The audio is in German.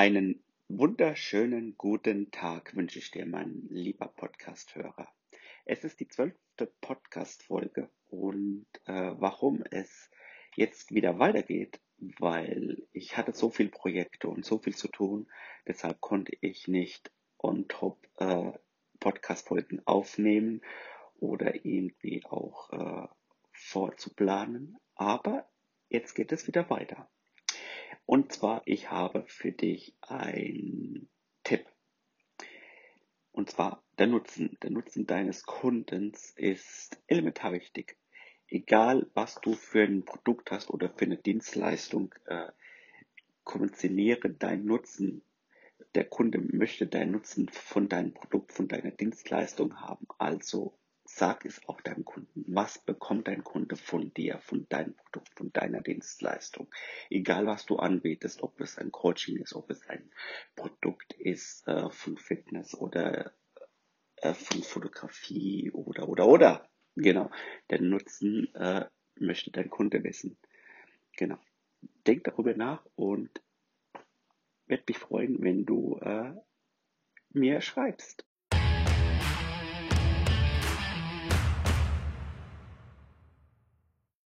Einen wunderschönen guten Tag wünsche ich dir, mein lieber Podcast-Hörer. Es ist die zwölfte Podcast-Folge und äh, warum es jetzt wieder weitergeht, weil ich hatte so viele Projekte und so viel zu tun, deshalb konnte ich nicht on top äh, Podcast-Folgen aufnehmen oder irgendwie auch äh, vorzuplanen. Aber jetzt geht es wieder weiter. Und zwar, ich habe für dich einen Tipp. Und zwar der Nutzen. Der Nutzen deines Kundens ist elementar wichtig. Egal, was du für ein Produkt hast oder für eine Dienstleistung, äh, kommuniziere deinen Nutzen. Der Kunde möchte deinen Nutzen von deinem Produkt, von deiner Dienstleistung haben. Also sag es auch deinem Kunden. Was bekommt dein Kunde von dir, von deinem Produkt, von deiner Dienstleistung? Egal was du anbietest, ob es ein Coaching ist, ob es ein Produkt ist äh, von Fitness oder äh, von Fotografie oder oder oder. Genau. Den Nutzen äh, möchte dein Kunde wissen. Genau. Denk darüber nach und werde mich freuen, wenn du äh, mir schreibst.